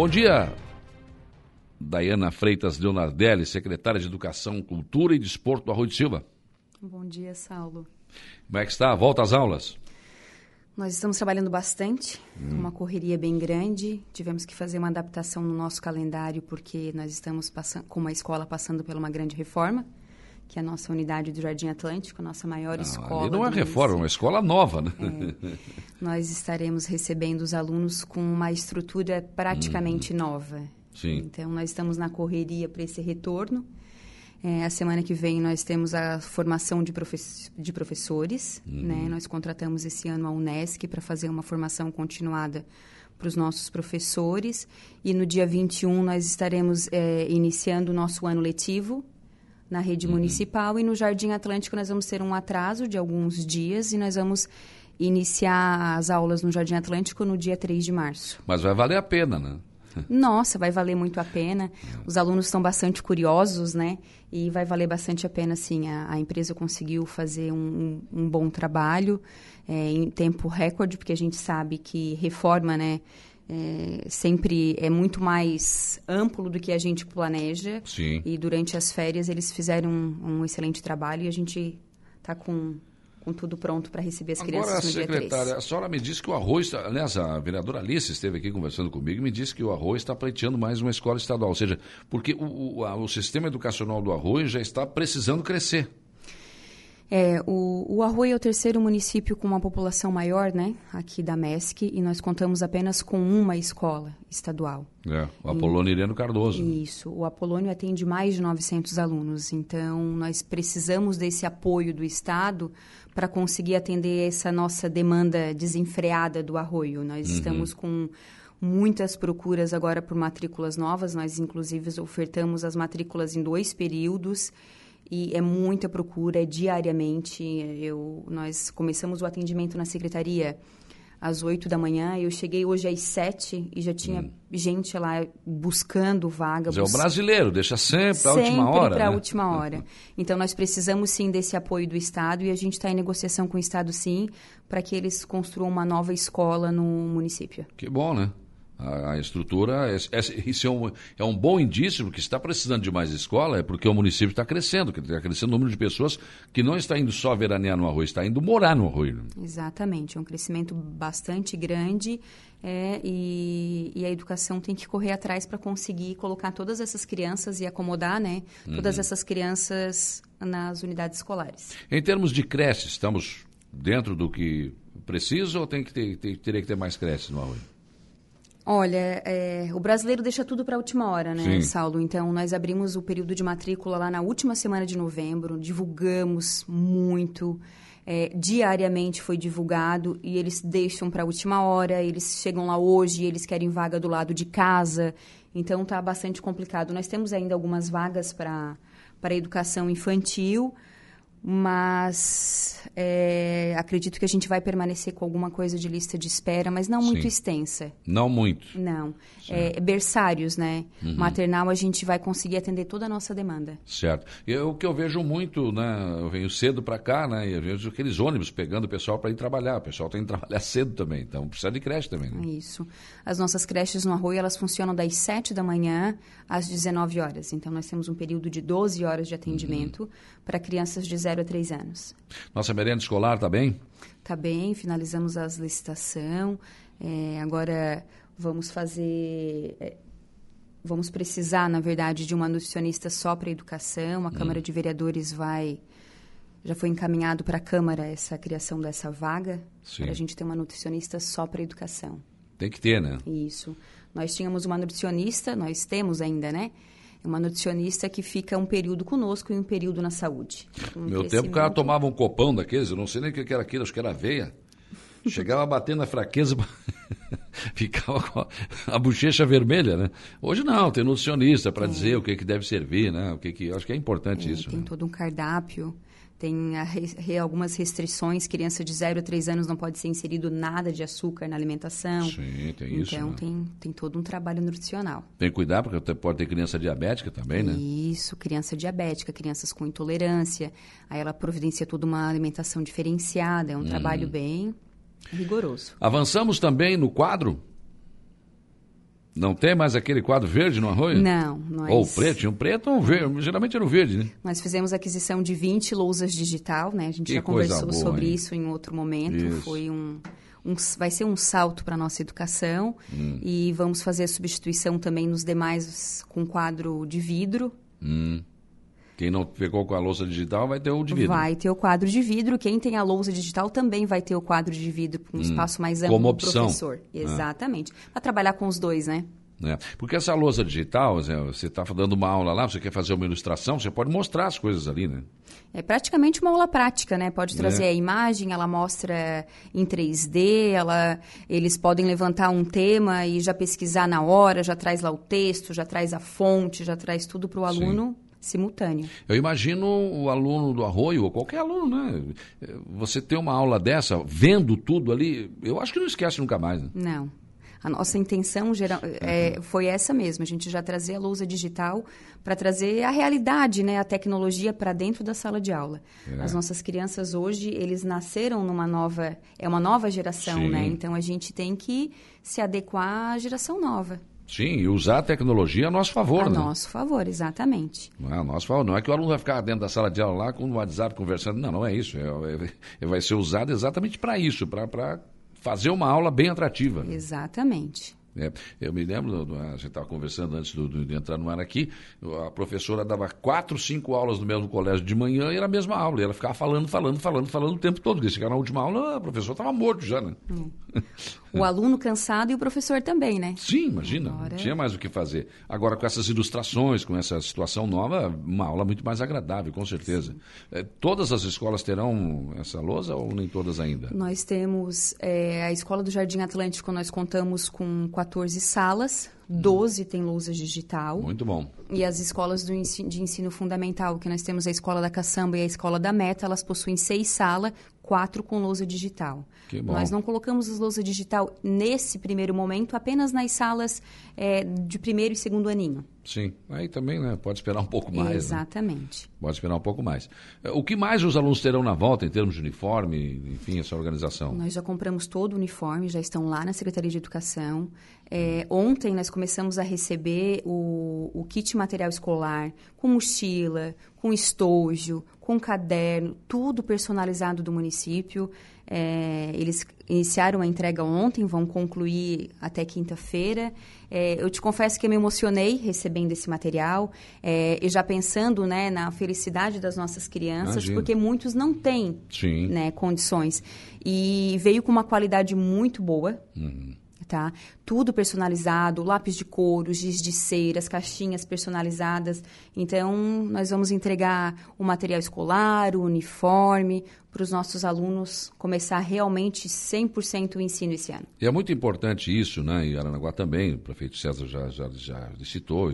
Bom dia, Dayana Freitas Leonardelli, secretária de Educação, Cultura e Desporto do Arroio de Silva. Bom dia, Saulo. Como é que está? Volta às aulas? Nós estamos trabalhando bastante, hum. uma correria bem grande. Tivemos que fazer uma adaptação no nosso calendário porque nós estamos passando, com uma escola passando por uma grande reforma, que é a nossa unidade do Jardim Atlântico, a nossa maior não, escola. Ali não é reforma, é uma escola nova, né? É, nós estaremos recebendo os alunos com uma estrutura praticamente hum. nova. Sim. Então, nós estamos na correria para esse retorno. É, a semana que vem nós temos a formação de, profe de professores. Uhum. Né? Nós contratamos esse ano a Unesc para fazer uma formação continuada para os nossos professores. E no dia 21 nós estaremos é, iniciando o nosso ano letivo na rede uhum. municipal. E no Jardim Atlântico nós vamos ter um atraso de alguns dias e nós vamos iniciar as aulas no Jardim Atlântico no dia 3 de março. Mas vai valer a pena, né? Nossa, vai valer muito a pena. Os alunos estão bastante curiosos, né? E vai valer bastante a pena, sim. A, a empresa conseguiu fazer um, um, bom trabalho é, em tempo recorde, porque a gente sabe que reforma, né? É, sempre é muito mais amplo do que a gente planeja. Sim. E durante as férias eles fizeram um, um excelente trabalho e a gente está com com tudo pronto para receber as crianças Agora, no dia 3. secretária, a senhora me disse que o arroz, está, aliás, a vereadora Alice esteve aqui conversando comigo e me disse que o arroz está pleiteando mais uma escola estadual, ou seja, porque o, o, a, o sistema educacional do arroz já está precisando crescer. É, o, o Arroio é o terceiro município com uma população maior, né, aqui da MESC, e nós contamos apenas com uma escola estadual. É, o Apolônio e, Ireno Cardoso. Isso, o Apolônio atende mais de 900 alunos, então nós precisamos desse apoio do Estado para conseguir atender essa nossa demanda desenfreada do Arroio. Nós uhum. estamos com muitas procuras agora por matrículas novas, nós inclusive ofertamos as matrículas em dois períodos, e é muita procura, é diariamente. Eu, nós começamos o atendimento na secretaria às 8 da manhã, eu cheguei hoje às 7 e já tinha hum. gente lá buscando vaga. Mas é o brasileiro, deixa sempre para a última hora. Sempre para a né? última hora. Então nós precisamos sim desse apoio do Estado e a gente está em negociação com o Estado sim, para que eles construam uma nova escola no município. Que bom, né? A, a estrutura, é, é, isso é um, é um bom indício, porque está precisando de mais escola, é porque o município está crescendo, está crescendo o número de pessoas que não está indo só veranear no arroz, está indo morar no arroz. Exatamente, é um crescimento bastante grande é, e, e, a educação tem que correr atrás para conseguir colocar todas essas crianças e acomodar né, todas uhum. essas crianças nas unidades escolares. Em termos de creche, estamos dentro do que precisa ou tem que ter, ter, teria que ter mais creches no arroz? Olha, é, o brasileiro deixa tudo para a última hora, né, Sim. Saulo? Então, nós abrimos o período de matrícula lá na última semana de novembro, divulgamos muito, é, diariamente foi divulgado e eles deixam para a última hora, eles chegam lá hoje, eles querem vaga do lado de casa, então tá bastante complicado. Nós temos ainda algumas vagas para para educação infantil, mas é, acredito que a gente vai permanecer com alguma coisa de lista de espera, mas não muito Sim. extensa. Não muito. Não. É, berçários, né? Uhum. Maternal, a gente vai conseguir atender toda a nossa demanda. Certo. o que eu vejo muito, né? Eu venho cedo para cá, né? E eu vejo aqueles ônibus pegando o pessoal para ir trabalhar. O pessoal tem que trabalhar cedo também, então precisa de creche também. Né? Isso. As nossas creches no Arroio, elas funcionam das 7 da manhã às 19 horas. Então, nós temos um período de 12 horas de atendimento uhum. para crianças de 0 0 a 3 anos. Nossa merenda escolar está bem? Está bem, finalizamos as licitação. É, agora vamos fazer. É, vamos precisar, na verdade, de uma nutricionista só para educação. A hum. Câmara de Vereadores vai. Já foi encaminhado para a Câmara essa criação dessa vaga, para a gente ter uma nutricionista só para educação. Tem que ter, né? Isso. Nós tínhamos uma nutricionista, nós temos ainda, né? É uma nutricionista que fica um período conosco e um período na saúde. Um Meu tempo o cara tomava um copão daqueles, eu não sei nem o que era aquilo, acho que era aveia. Chegava batendo na fraqueza, ficava com a, bochecha vermelha, né? Hoje não, tem nutricionista para dizer o que, que deve servir, né? O que, que acho que é importante é, isso. Tem né? todo um cardápio tem re, algumas restrições, criança de 0 a 3 anos não pode ser inserido nada de açúcar na alimentação. Sim, tem isso. Então né? tem, tem todo um trabalho nutricional. Tem que cuidar, porque pode ter criança diabética também, né? Isso, criança diabética, crianças com intolerância. Aí ela providencia toda uma alimentação diferenciada, é um hum. trabalho bem rigoroso. Avançamos também no quadro? Não tem mais aquele quadro verde no arroio? Não. Nós... Ou preto, tinha um preto ou um verde. Geralmente era o verde, né? Nós fizemos aquisição de 20 lousas digital, né? A gente que já conversou boa, sobre hein? isso em outro momento. Isso. Foi um, um, vai ser um salto para a nossa educação. Hum. E vamos fazer a substituição também nos demais com quadro de vidro. Hum. Quem não pegou com a louça digital vai ter o de vidro. Vai ter o quadro de vidro. Quem tem a louça digital também vai ter o quadro de vidro com um hum, espaço mais amplo como opção. professor. Ah. Exatamente. Ah. Para trabalhar com os dois, né? É, porque essa louça digital, você está dando uma aula lá, você quer fazer uma ilustração, você pode mostrar as coisas ali, né? É praticamente uma aula prática, né? Pode trazer é. a imagem, ela mostra em 3D, ela, eles podem levantar um tema e já pesquisar na hora, já traz lá o texto, já traz a fonte, já traz tudo para o aluno Sim simultâneo. Eu imagino o aluno do Arroio, ou qualquer aluno, né? Você ter uma aula dessa, vendo tudo ali, eu acho que não esquece nunca mais. Né? Não. A nossa intenção geral, é, foi essa mesmo, a gente já trazer a lousa digital para trazer a realidade, né, a tecnologia para dentro da sala de aula. É. As nossas crianças hoje, eles nasceram numa nova, é uma nova geração, né? Sim. né? Então a gente tem que se adequar à geração nova. Sim, e usar a tecnologia a nosso favor, a né? A nosso favor, exatamente. Não é a nosso favor. Não é que o aluno vai ficar dentro da sala de aula lá com o WhatsApp conversando. Não, não é isso. É, é, é vai ser usado exatamente para isso, para fazer uma aula bem atrativa. Exatamente. É, eu me lembro, a gente estava conversando antes do, de entrar no ar aqui, a professora dava quatro, cinco aulas no mesmo colégio de manhã e era a mesma aula. E ela ficava falando, falando, falando, falando o tempo todo. E chegar na última aula, a professora estava morto já, né? É. O aluno cansado e o professor também, né? Sim, imagina. Agora... Não tinha mais o que fazer. Agora, com essas ilustrações, com essa situação nova, uma aula muito mais agradável, com certeza. É, todas as escolas terão essa lousa ou nem todas ainda? Nós temos é, a Escola do Jardim Atlântico, nós contamos com 14 salas, 12 tem lousa digital. Muito bom. E as escolas ensino, de ensino fundamental, que nós temos a Escola da Caçamba e a Escola da Meta, elas possuem seis salas, quatro com lousa digital. Nós não colocamos as lousa digital nesse primeiro momento, apenas nas salas é, de primeiro e segundo aninho. Sim, aí também né, pode esperar um pouco mais. Né? Exatamente. Né? Pode esperar um pouco mais. É, o que mais os alunos terão na volta em termos de uniforme, enfim, essa organização? Nós já compramos todo o uniforme, já estão lá na Secretaria de Educação. É, ontem nós começamos a receber o, o kit material escolar com mochila, com estojo, com caderno, tudo personalizado do município. É, eles iniciaram a entrega ontem, vão concluir até quinta-feira. É, eu te confesso que eu me emocionei recebendo esse material é, e já pensando né, na felicidade das nossas crianças, Imagina. porque muitos não têm né, condições. E veio com uma qualidade muito boa. Uhum tá? Tudo personalizado, lápis de couro, giz de cera, as caixinhas personalizadas. Então, nós vamos entregar o material escolar, o uniforme, para os nossos alunos começar realmente 100% o ensino esse ano. E é muito importante isso, né? E Aranaguá também, o prefeito César já, já, já citou,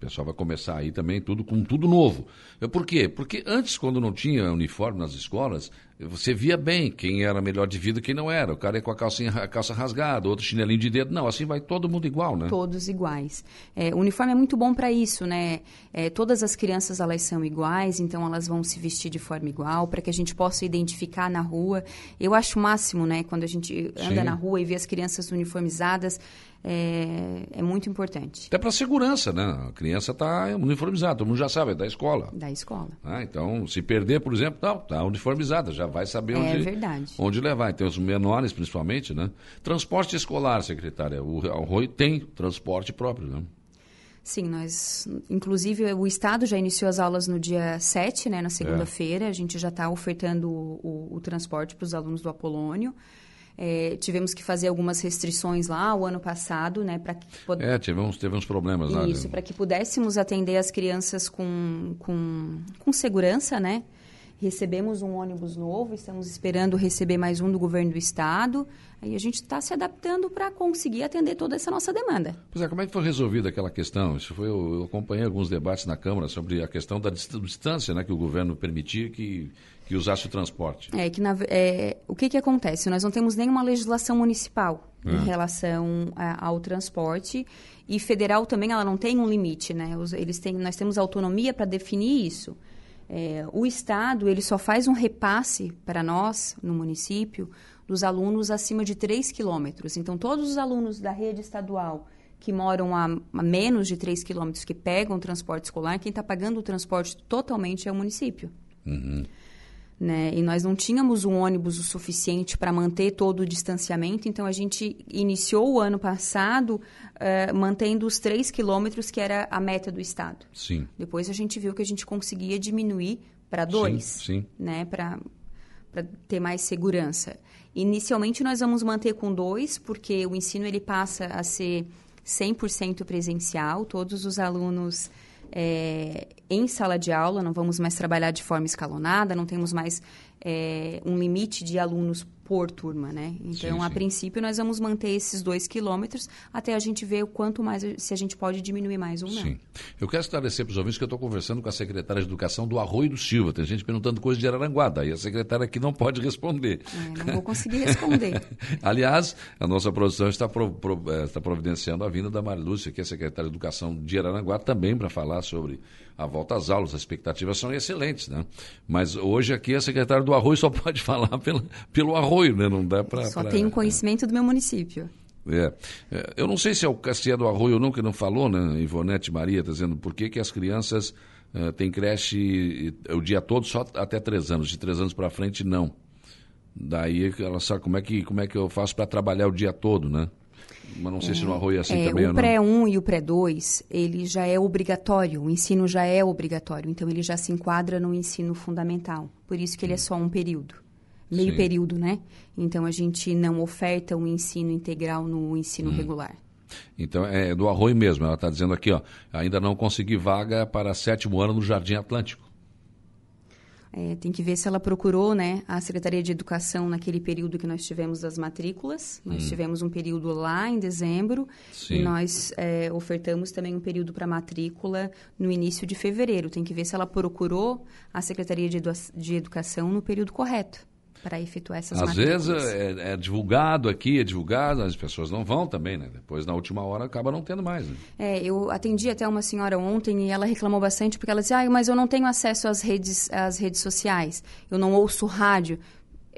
o pessoal vai começar aí também tudo com tudo novo. Por quê? Porque antes, quando não tinha uniforme nas escolas, você via bem quem era melhor de vida e quem não era. O cara ia com a, calcinha, a calça rasgada, outro chinelinho de dedo. Não, assim vai todo mundo igual, né? Todos iguais. É, o uniforme é muito bom para isso, né? É, todas as crianças, elas são iguais, então elas vão se vestir de forma igual, para que a gente possa identificar na rua. Eu acho o máximo, né? Quando a gente anda Sim. na rua e vê as crianças uniformizadas, é, é muito importante. Até para segurança, né? A criança está uniformizada, todo mundo já sabe, é da escola. Da escola. Ah, então, se perder, por exemplo, não, está uniformizada, já vai saber é onde, verdade. onde levar. Então, os menores, principalmente, né? Transporte escolar, secretária. O, o ROI tem transporte próprio, né? Sim, nós, inclusive, o Estado já iniciou as aulas no dia 7, né, na segunda-feira. É. A gente já está ofertando o, o, o transporte para os alunos do Apolônio. É, tivemos que fazer algumas restrições lá o ano passado, né? Para que pod... É, tivemos, teve uns problemas lá. Isso, para que pudéssemos atender as crianças com, com, com segurança, né? Recebemos um ônibus novo, estamos esperando receber mais um do governo do estado. Aí a gente está se adaptando para conseguir atender toda essa nossa demanda. Pois é, como é que foi resolvida aquela questão? Isso foi, eu, acompanhei alguns debates na Câmara sobre a questão da distância né, que o governo permitia que que usasse o transporte. É que na, é, o que, que acontece? Nós não temos nenhuma legislação municipal é. em relação a, ao transporte e federal também ela não tem um limite, né? Eles têm, nós temos autonomia para definir isso. É, o estado ele só faz um repasse para nós no município dos alunos acima de 3 quilômetros. Então todos os alunos da rede estadual que moram a, a menos de 3 quilômetros que pegam o transporte escolar, quem está pagando o transporte totalmente é o município. Uhum. Né? E nós não tínhamos um ônibus o suficiente para manter todo o distanciamento, então a gente iniciou o ano passado uh, mantendo os 3 quilômetros, que era a meta do Estado. Sim. Depois a gente viu que a gente conseguia diminuir para dois, sim, sim. né? para ter mais segurança. Inicialmente nós vamos manter com dois, porque o ensino ele passa a ser 100% presencial, todos os alunos é, em sala de aula, não vamos mais trabalhar de forma escalonada, não temos mais é, um limite de alunos por turma, né? Então, sim, a sim. princípio, nós vamos manter esses dois quilômetros até a gente ver o quanto mais, se a gente pode diminuir mais ou não. Sim. Eu quero esclarecer para os ouvintes que eu estou conversando com a secretária de Educação do Arroio do Silva. Tem gente perguntando coisa de Araranguá, daí a secretária aqui não pode responder. É, não vou conseguir responder. Aliás, a nossa produção está, pro, pro, é, está providenciando a vinda da Marilúcia, que é secretária de Educação de Araranguá, também para falar sobre a volta às aulas. As expectativas são excelentes, né? Mas hoje aqui a secretária do Arroio só pode falar pelo, pelo Arroio, né? Não dá para... Só pra... tenho conhecimento do meu município. É. é. Eu não sei se é o Castilha do Arroio ou não, que não falou, né? Ivonete Maria está dizendo por que, que as crianças uh, têm creche o dia todo só até três anos, de três anos para frente não. Daí ela sabe como é que, como é que eu faço para trabalhar o dia todo, né? Mas não sei é, se no arroio é assim é, também o pré-1 e o pré-2, ele já é obrigatório, o ensino já é obrigatório, então ele já se enquadra no ensino fundamental. Por isso que ele é só um período. Meio Sim. período, né? Então a gente não oferta o um ensino integral no ensino hum. regular. Então é do arroio mesmo, ela está dizendo aqui, ó, ainda não consegui vaga para sétimo ano no Jardim Atlântico. É, tem que ver se ela procurou né, a Secretaria de Educação naquele período que nós tivemos das matrículas. Nós hum. tivemos um período lá em dezembro Sim. e nós é, ofertamos também um período para matrícula no início de fevereiro. Tem que ver se ela procurou a Secretaria de, Edu de Educação no período correto para efetuar essas Às matrículas. vezes é, é, divulgado aqui, é divulgado, as pessoas não vão também, né? Depois, na última hora, acaba não tendo mais. Né? É, eu atendi até uma senhora ontem e ela reclamou bastante porque ela disse, ah, mas eu não tenho acesso às redes, às redes sociais, eu não ouço rádio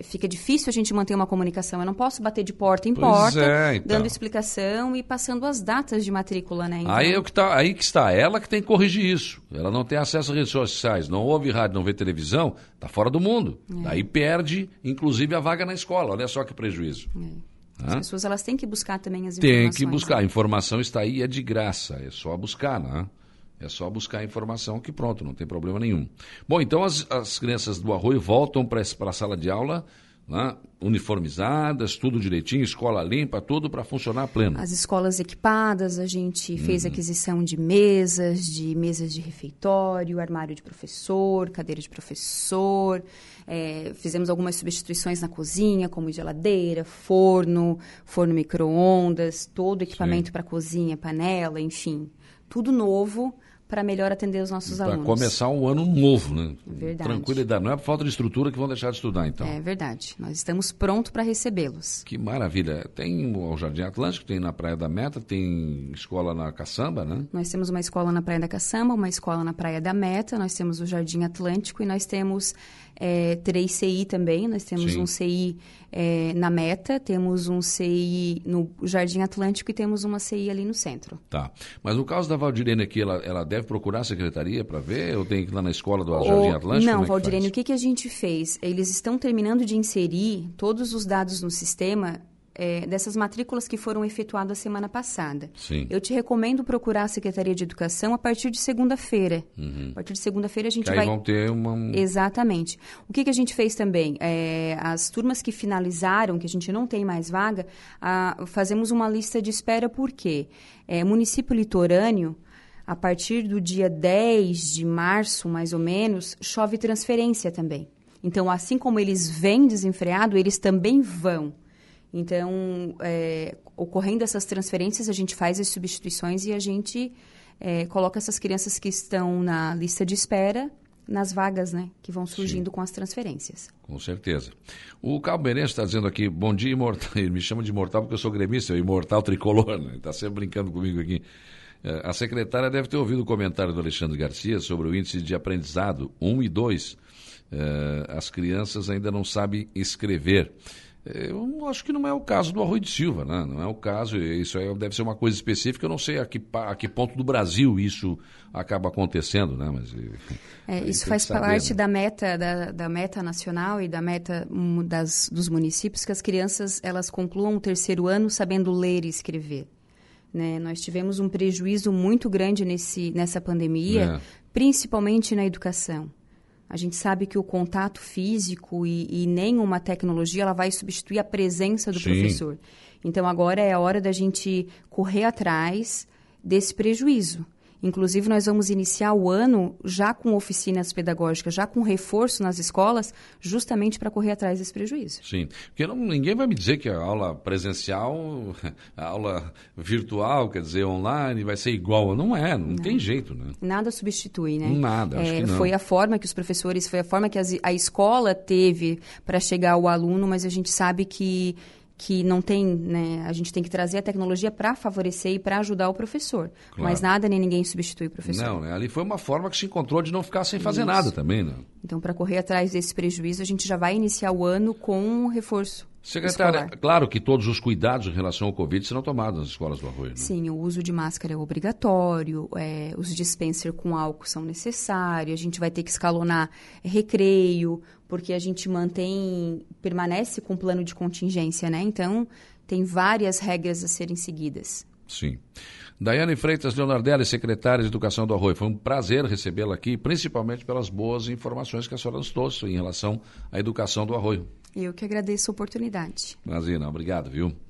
fica difícil a gente manter uma comunicação. Eu não posso bater de porta em pois porta, é, então. dando explicação e passando as datas de matrícula, né? Então... Aí, é o que tá, aí que está, ela que tem que corrigir isso. Ela não tem acesso às redes sociais, não ouve rádio, não vê televisão, está fora do mundo. É. Daí perde, inclusive, a vaga na escola. Olha só que prejuízo. É. As pessoas elas têm que buscar também as informações. Tem que buscar. Né? A informação está aí, é de graça. É só buscar, né? É só buscar a informação que pronto, não tem problema nenhum. Bom, então as, as crianças do Arroio voltam para a sala de aula né, uniformizadas, tudo direitinho, escola limpa, tudo para funcionar pleno. As escolas equipadas, a gente fez uhum. aquisição de mesas, de mesas de refeitório, armário de professor, cadeira de professor. É, fizemos algumas substituições na cozinha, como geladeira, forno, forno micro-ondas, todo equipamento para cozinha, panela, enfim. Tudo novo para melhor atender os nossos pra alunos. Para começar um ano novo, né? Verdade. Tranquilidade. Não é por falta de estrutura que vão deixar de estudar, então. É verdade. Nós estamos prontos para recebê-los. Que maravilha. Tem o Jardim Atlântico, tem na Praia da Meta, tem escola na Caçamba, né? Nós temos uma escola na Praia da Caçamba, uma escola na Praia da Meta, nós temos o Jardim Atlântico e nós temos é, três CI também. Nós temos Sim. um CI é, na Meta, temos um CI no Jardim Atlântico e temos uma CI ali no centro. Tá. Mas no caso da Valdirene aqui, ela, ela deve procurar a secretaria para ver? Ou tem que ir lá na escola do Jardim Atlântico? Não, é Valdirene, o que, que a gente fez? Eles estão terminando de inserir todos os dados no sistema é, dessas matrículas que foram efetuadas semana passada. Sim. Eu te recomendo procurar a Secretaria de Educação a partir de segunda-feira. Uhum. A partir de segunda-feira a gente que vai. Aí vão ter uma. Exatamente. O que, que a gente fez também? É, as turmas que finalizaram, que a gente não tem mais vaga, a, fazemos uma lista de espera porque é, município litorâneo. A partir do dia 10 de março, mais ou menos, chove transferência também. Então, assim como eles vêm desenfreado, eles também vão. Então, é, ocorrendo essas transferências, a gente faz as substituições e a gente é, coloca essas crianças que estão na lista de espera nas vagas né, que vão surgindo Sim. com as transferências. Com certeza. O Cabo Berense está dizendo aqui, bom dia, imortal. Ele me chama de imortal porque eu sou gremista, imortal tricolor, né? está sempre brincando comigo aqui. É, a secretária deve ter ouvido o comentário do Alexandre Garcia sobre o índice de aprendizado 1 e 2. É, as crianças ainda não sabem escrever. Eu acho que não é o caso do Arroio de Silva, né? Não é o caso, isso deve ser uma coisa específica, eu não sei a que, a que ponto do Brasil isso acaba acontecendo, né? Mas, é, isso faz saber, parte né? da meta da, da, meta nacional e da meta das, dos municípios que as crianças elas concluam o terceiro ano sabendo ler e escrever. Né? Nós tivemos um prejuízo muito grande nesse, nessa pandemia, é. principalmente na educação. A gente sabe que o contato físico e, e nenhuma tecnologia ela vai substituir a presença do Sim. professor. Então agora é a hora da gente correr atrás desse prejuízo. Inclusive, nós vamos iniciar o ano já com oficinas pedagógicas, já com reforço nas escolas, justamente para correr atrás desse prejuízo. Sim, porque não, ninguém vai me dizer que a aula presencial, a aula virtual, quer dizer, online, vai ser igual. Não é, não, não. tem jeito, né? Nada substitui, né? Nada, acho é, que não. Foi a forma que os professores, foi a forma que as, a escola teve para chegar ao aluno, mas a gente sabe que que não tem, né, a gente tem que trazer a tecnologia para favorecer e para ajudar o professor. Claro. Mas nada nem ninguém substitui o professor. Não, né? ali foi uma forma que se encontrou de não ficar sem fazer Isso. nada também, né? Então, para correr atrás desse prejuízo, a gente já vai iniciar o ano com um reforço. Secretária, escolar. claro que todos os cuidados em relação ao Covid serão tomados nas escolas do Arroio. Né? Sim, o uso de máscara é obrigatório, é, os dispensers com álcool são necessários, a gente vai ter que escalonar recreio, porque a gente mantém, permanece com plano de contingência, né? Então, tem várias regras a serem seguidas. Sim. Daiane Freitas Leonardelli, secretária de Educação do Arroio, foi um prazer recebê-la aqui, principalmente pelas boas informações que a senhora nos trouxe em relação à educação do Arroio. Eu que agradeço a oportunidade. Imagina, obrigado, viu?